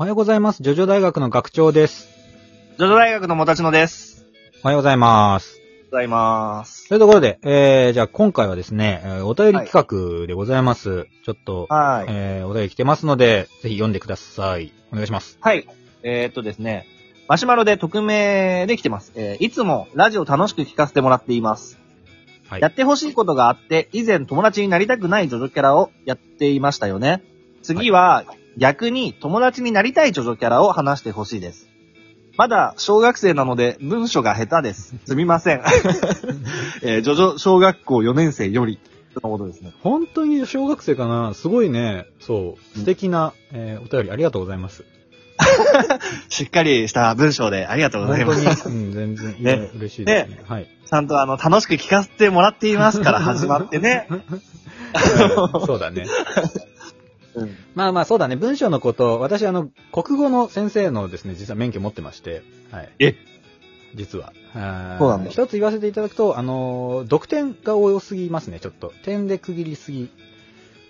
おはようございます。ジョジョ大学の学長です。ジョジョ大学のもたちのです。おはようございます。ございます。というところで、えー、じゃあ今回はですね、えーお便り企画でございます。ちょっと、はい。えー、お便り来てますので、ぜひ読んでください。お願いします。はい。えー、っとですね、マシュマロで匿名で来てます。えーいつもラジオ楽しく聞かせてもらっています。はいやってほしいことがあって、以前友達になりたくないジョジョキャラをやっていましたよね。次は、逆に友達になりたいジョジョキャラを話してほしいです。まだ小学生なので文章が下手です。すみません。えージョジョ小学校4年生より、とのことですね。本当に小学生かなすごいね、そう、素敵な、えーお便りありがとうございます。しっかりした文章でありがとうござい本ます。当に、うん、全然、いねや嬉しいですね。はい。ちゃんとあの、楽しく聞かせてもらっていますから始まってね。う んそうだね。うん。まあまあそうだね、文章のこと、私あの、国語の先生のですね、実は免許持ってまして、はい。え？実は。そうなんだ一つ言わせていただくと、あのー、読点が多すぎますね、ちょっと。点で区切りすぎ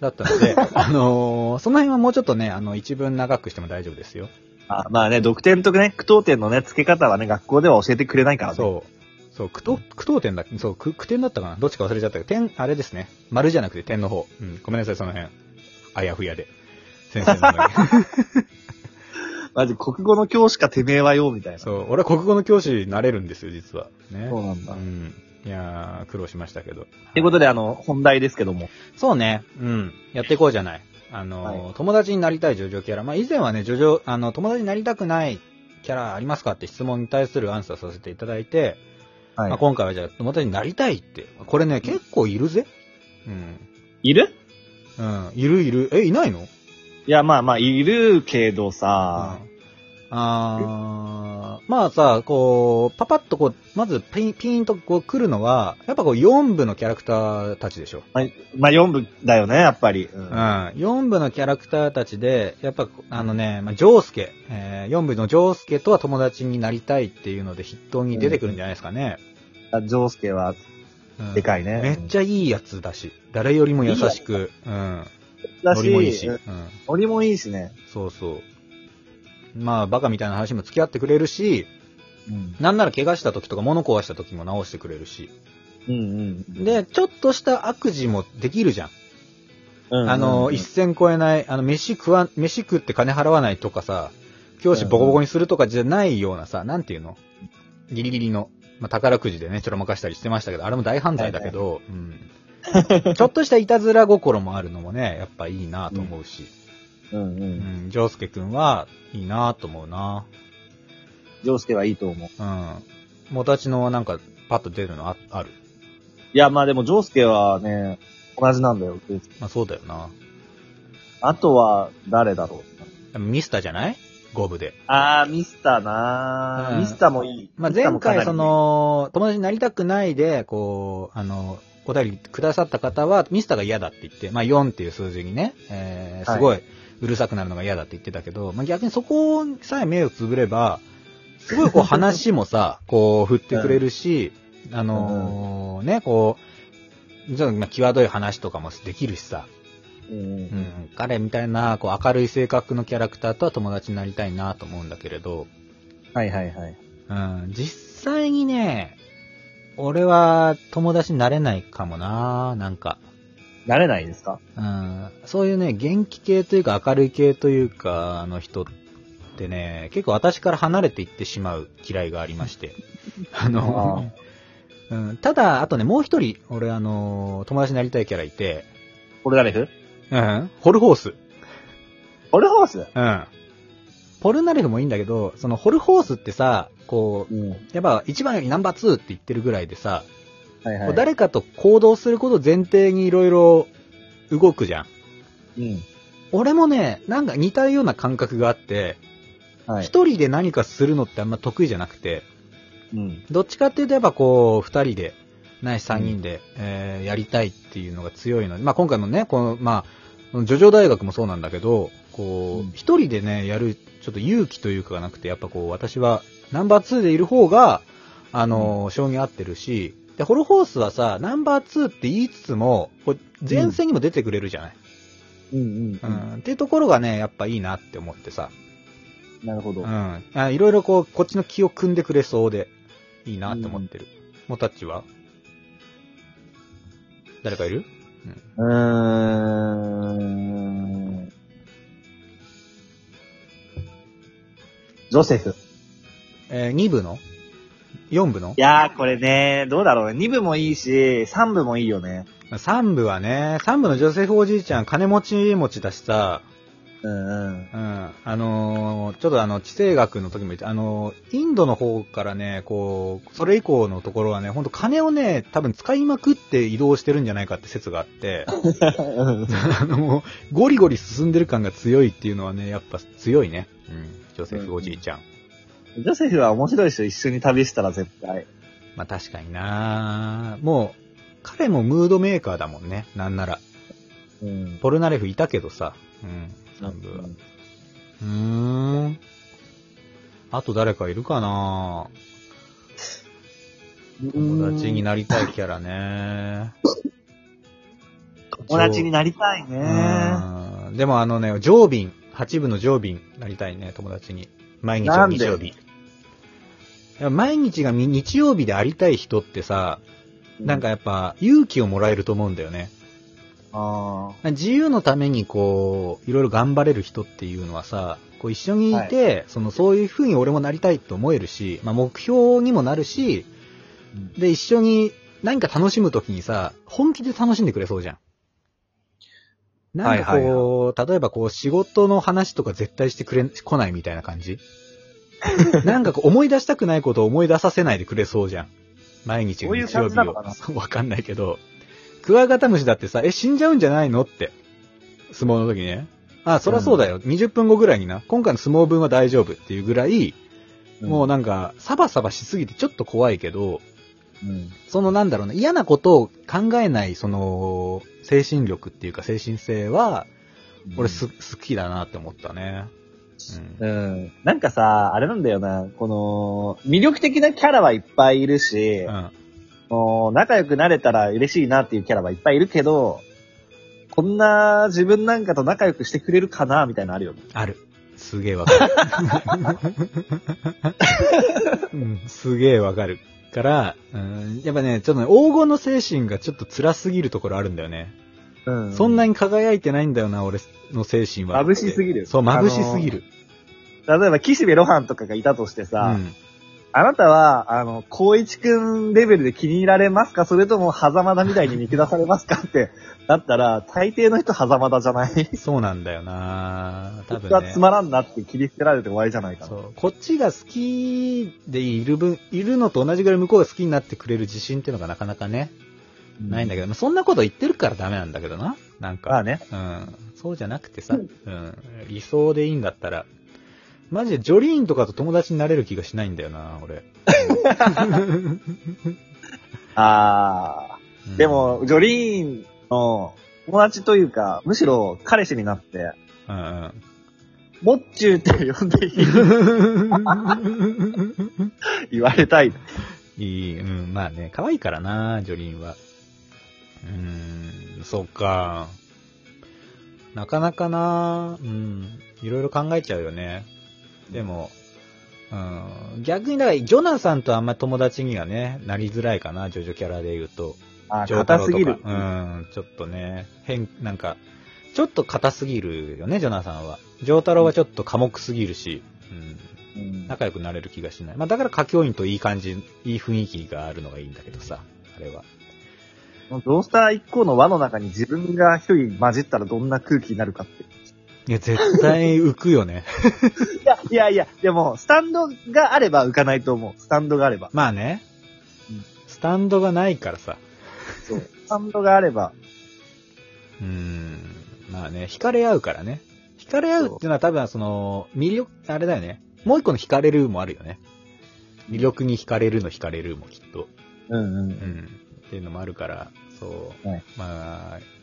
だったので、あのー、その辺はもうちょっとね、あの、一文長くしても大丈夫ですよ。あまあね、読点とかね、句読点のね、付け方はね、学校では教えてくれないからね。そう。そう、句読、句読点だそう、句句点だったかな？どっちか忘れちゃったけど、点、あれですね。丸じゃなくて点の方。うん、ごめんなさい、その辺。あやふやで。先生なのに。マジ、国語の教師かてめえはよ、みたいな。そう、俺は国語の教師になれるんですよ、実は。ね。そうなんだ。うん。いやー、苦労しましたけど。ということで、あの、本題ですけども。そうね。うん。やっていこうじゃない。あの友達になりたいジョジョキャラ。まあ、以前はね、ジョジョ、あの、友達になりたくないキャラありますかって質問に対するアンサーさせていただいて、はまあ、今回はじゃあ、友達になりたいって。これね、結構いるぜ。うん。いる？うん。いるいる。え、いないの？いや、まあまあ、いるけどさ、あーまあさ、こう、パパッとこう、まずピン、ピーンとこう来るのは、やっぱこう4部のキャラクターたちでしょ。まあ、まあ、4部だよね、やっぱり。うんうん。4部のキャラクターたちで、やっぱ、あのね、まあ、ジョースケ、えー、4部のジョースケとは友達になりたいっていうので筆頭に出てくるんじゃないですかね。あジョースケは、うんでかいねめっちゃいいやつだし、誰よりも優しく、うん。だノリもいいし、ううんん。ノリもいいしね。そうそう。まあ、バカみたいな話も付き合ってくれるし、うん。なんなら怪我した時とか物壊した時も直してくれるし。うんうん。で、ちょっとした悪事もできるじゃん。うん、あの、一線超えない、あの、飯食わん、飯食って金払わないとかさ、教師ボコボコにするとかじゃないようなさ、なんていうの？ギリギリの、まあ、宝くじでね、ちょろまかしたりしてましたけど、あれも大犯罪だけど、うん。ちょっとしたいたずら心もあるのもね、やっぱいいなと思うし、うんう。うんん、ジョースケくんはいいなと思うなジョースケはいいと思う。うん。もたちのなんか、パッと出るのあある？いや、まあでも、ジョースケはね、同じなんだよ。まあそうだよな。あとは、誰だろう。ミスターじゃない？五部で。あー、ミスターなー、うんミスターもいい。まあ、前回、そ、の、友達になりたくないで、こう、あの、お便りくださった方は、ミスターが嫌だって言って、まあ、4っていう数字にね、えー、すごいうるさくなるのが嫌だって言ってたけど、まあ、逆にそこさえ目をつぶれば、すごいこう話もさ、こう振ってくれるし、あのーね、こう、ちょっとまあ際どい話とかもできるしさ、うんうん、彼みたいな、こう明るい性格のキャラクターとは友達になりたいなと思うんだけれど、はいはいはい。うん、実際にね、俺は友達になれないかもななんか。慣れないですか？うん、そういうね、元気系というか明るい系というか、あの人ってね、結構私から離れていってしまう嫌いがありまして。あの、うん、ただ、あとね、もう一人、俺あの、友達になりたいキャラいて、ポルナレフうん、ホルホース。ポルホース？うん。ポルナレフもいいんだけど、そのホルホースってさ、こう、うん。やっぱ一番よりナンバー2って言ってるぐらいでさ、はいはこう誰かと行動することを前提にいろいろ動くじゃん。うん。俺もね、なんか似たような感覚があって、はい。一、人で何かするのってあんま得意じゃなくて、うん。どっちかっていうとやっぱこう、二人で、ないし三人で、えーやりたいっていうのが強いので、まあ今回のね、この、まあ、ジョジョ大学もそうなんだけど、こうんう、一人でね、やる、ちょっと勇気というかがなくて、やっぱこう、私は、ナンバー2でいる方が、あの、性に合ってるし、で、ホロホースはさ、ナンバー2って言いつつも、こう前線にも出てくれるじゃない。うんうんうん、っていうところがね、やっぱいいなって思ってさ。なるほど。うん。あいろいろこう、こっちの気を組んでくれそうで、いいなって思ってる。もたっちは？誰かいる？うーん。ジョセフ。えー、2部の ?4 部の？いやー、これね、どうだろうね。2部もいいし、3部もいいよね。3部はね、3部のジョセフおじいちゃん、金持ち持ちだしさ、うんうん。うん。あのーちょっとあの、地政学の時も言って、あのーインドの方からね、こう、それ以降のところはね、ほんと金をね、多分使いまくって移動してるんじゃないかって説があって、あの、もうゴリゴリ進んでる感が強いっていうのはね、やっぱ強いね。うん。ジョセフおじいちゃん。ジョセフは面白いでしょ、一緒に旅したら絶対。まあ確かになもう、彼もムードメーカーだもんね、なんなら。うん。ポルナレフいたけどさ。うん。3部は。うーん。あと誰かいるかな？友達になりたいキャラね。友達になりたいね。うんでもあのね、ジョービン、8部のジョービンなりたいね、友達に。毎日がなんで？日曜日。毎日がみ日曜日でありたい人ってさ、なんか、やっぱ勇気をもらえると思うんだよね。あ自由のためにこう、いろいろ頑張れる人っていうのはさ、こう一緒にいて、そのそういう風に俺もなりたいと思えるし、まあ目標にもなるし、で一緒に何か楽しむときにさ、本気で楽しんでくれそうじゃん。なんかはいこう、例えばこう仕事の話とか絶対してくれ、来ないみたいな感じ？なんかこう思い出したくないことを思い出させないでくれそうじゃん。毎日日曜日を。わかんないけど、クワガタムシだってさ、え、死んじゃうんじゃないのって。相撲の時ね。あ、そりゃそうだよ。20分後ぐらいにな。今回の相撲分は大丈夫っていうぐらい、もうなんか、サバサバしすぎてちょっと怖いけど、うん。そのなんだろうな、嫌なことを考えない、その、精神力っていうか精神性は、俺す、好きだなって思ったね。うん。なんかさ、あれなんだよな、この、魅力的なキャラはいっぱいいるしうん。仲良くなれたら嬉しいなっていうキャラはいっぱいいるけど、こんな自分なんかと仲良くしてくれるかなみたいなのあるよね。ある。すげえわかる。うん、すげえわかる。から、うん、やっぱね、ちょっとね、黄金の精神がちょっと辛すぎるところあるんだよね。うんそんなに輝いてないんだよな、俺の精神は。眩しすぎるそう、眩しすぎる。例えば、岸辺露伴とかがいたとしてさ、うん。あなたは、あの、光一くんレベルで気に入られますか？それとも、狭間田みたいに見下されますか？って、だったら、大抵の人狭間田じゃない？そうなんだよな多分ね僕はつ。まらんなって切り捨てられて終わりじゃないかな。そう。こっちが好きでいる分、いるのと同じぐらい向こうが好きになってくれる自信っていうのがなかなかね、ないんだけど、まあ、そんなこと言ってるからダメなんだけどな。なんか。まあね。うん。そうじゃなくてさ、うん。理想でいいんだったら、マジでジョリーンとかと友達になれる気がしないんだよな、俺。あうんー。で、も、ジョリーンの友達というか、むしろ彼氏になって、うんうん。モッチューって呼んでいい？言われたい。いい、うん、まあね、可愛いからな、ジョリーンは。うーん、そっか。なかなかな、うん、いろいろ考えちゃうよね。でも、うん、逆にだから、ジョナサンとあんま友達にはね、なりづらいかな、ジョジョキャラで言うと。あ硬すぎる。うん、ちょっとね、変、なんか、ちょっと硬すぎるよね、ジョナサンは。ジョータロはちょっと寡黙すぎるし、うん、うん仲良くなれる気がしない。まあだから歌教員といい感じ、いい雰囲気があるのがいいんだけどさ、あれは。ドースター1個の輪の中に自分が一人混じったらどんな空気になるかって。いや、絶対浮くよね。いや、いやいや、でも、スタンドがあれば浮かないと思う。スタンドがあれば。まあねうん。スタンドがないからさ。そう。スタンドがあれば。うーん。まあね、惹かれ合うからね。惹かれ合うっていうのは多分その、魅力、あれだよね。もう一個の惹かれるもあるよね。魅力に惹かれるの惹かれるもきっと。うんう。うんん。っていうのもあるから、そう。はいまあ、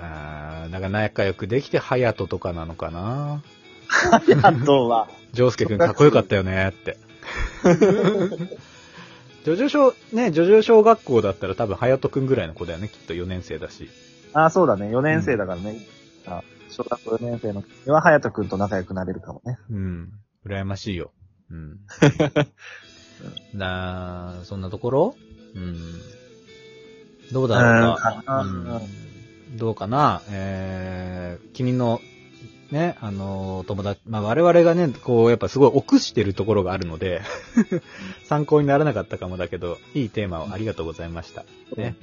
あーなんか仲良くできて、ハヤトとかなのかな？あとは、ジョースケくんかっこよかったよねって。ジョジョ小、ね、ジョジョ小学校だったら多分、ハヤトくんぐらいの子だよね、きっと4年生だし。あ、そうだね。4年生だからね。あ小学校4年生の時には、隼人くんと仲良くなれるかもね。うん。羨ましいよ。うん。なあ、そんなところ？うん。どうだろうか？うんうんどうかな？えー、君の、ね、あのー友達、まあ、我々がね、こう、やっぱすごい臆してるところがあるので、参考にならなかったかもだけど、いいテーマをありがとうございました。ね。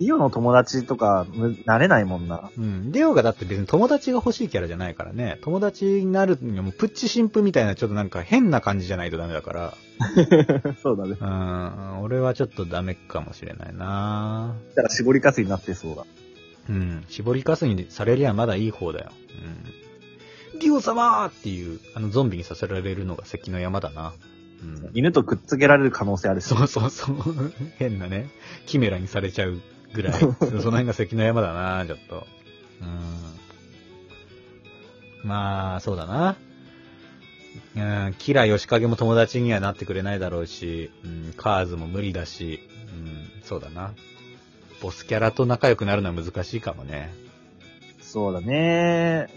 イオの友達とか、むなれないもんな。うん。レオがだって別に友達が欲しいキャラじゃないからね。友達になるにはもうプッチ新婦みたいなちょっとなんか変な感じじゃないとダメだから。そうだね。うん。俺はちょっとダメかもしれないなだから絞りかすになってそうだ。うん。絞りかすにされりゃまだいい方だよ。うん。リオ様っていう、あのゾンビにさせられるのが関の山だな。うん。犬とくっつけられる可能性あるし。そうそうそう。変なね、キメラにされちゃうぐらい。その辺が関の山だな、ちょっと。うん。まあ、そうだな。うん、キラヨシカゲも友達にはなってくれないだろうし、うん、カーズも無理だし、うん、そうだな。ボスキャラと仲良くなるのは難しいかもね。そうだね。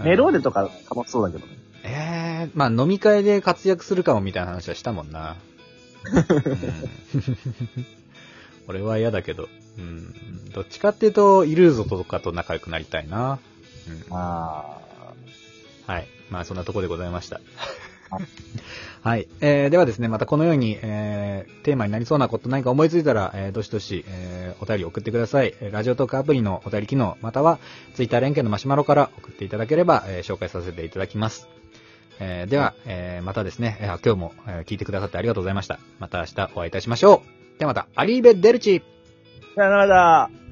うんメローデとか楽しそうだけどね。ええまあ飲み会で活躍するかもみたいな話はしたもんな。うん俺は嫌だけど、うん、どっちかっていうと、イルーゾとかと仲良くなりたいな。うん、あはい。まあそんなところでございましたはい。えー、ではですね、またこのように、えー、テーマになりそうなこと何か思いついたら、えー、どしどし、えー、お便り送ってください。ラジオトークアプリのお便り機能、または、ツイッター連携のマシュマロから送っていただければ、えー、紹介させていただきます。えー、では、えー、またですね、えー今日も、えー聞いてくださってありがとうございました。また明日お会いいたしましょう。ではまた、アリーベ・デルチ。さよならだ。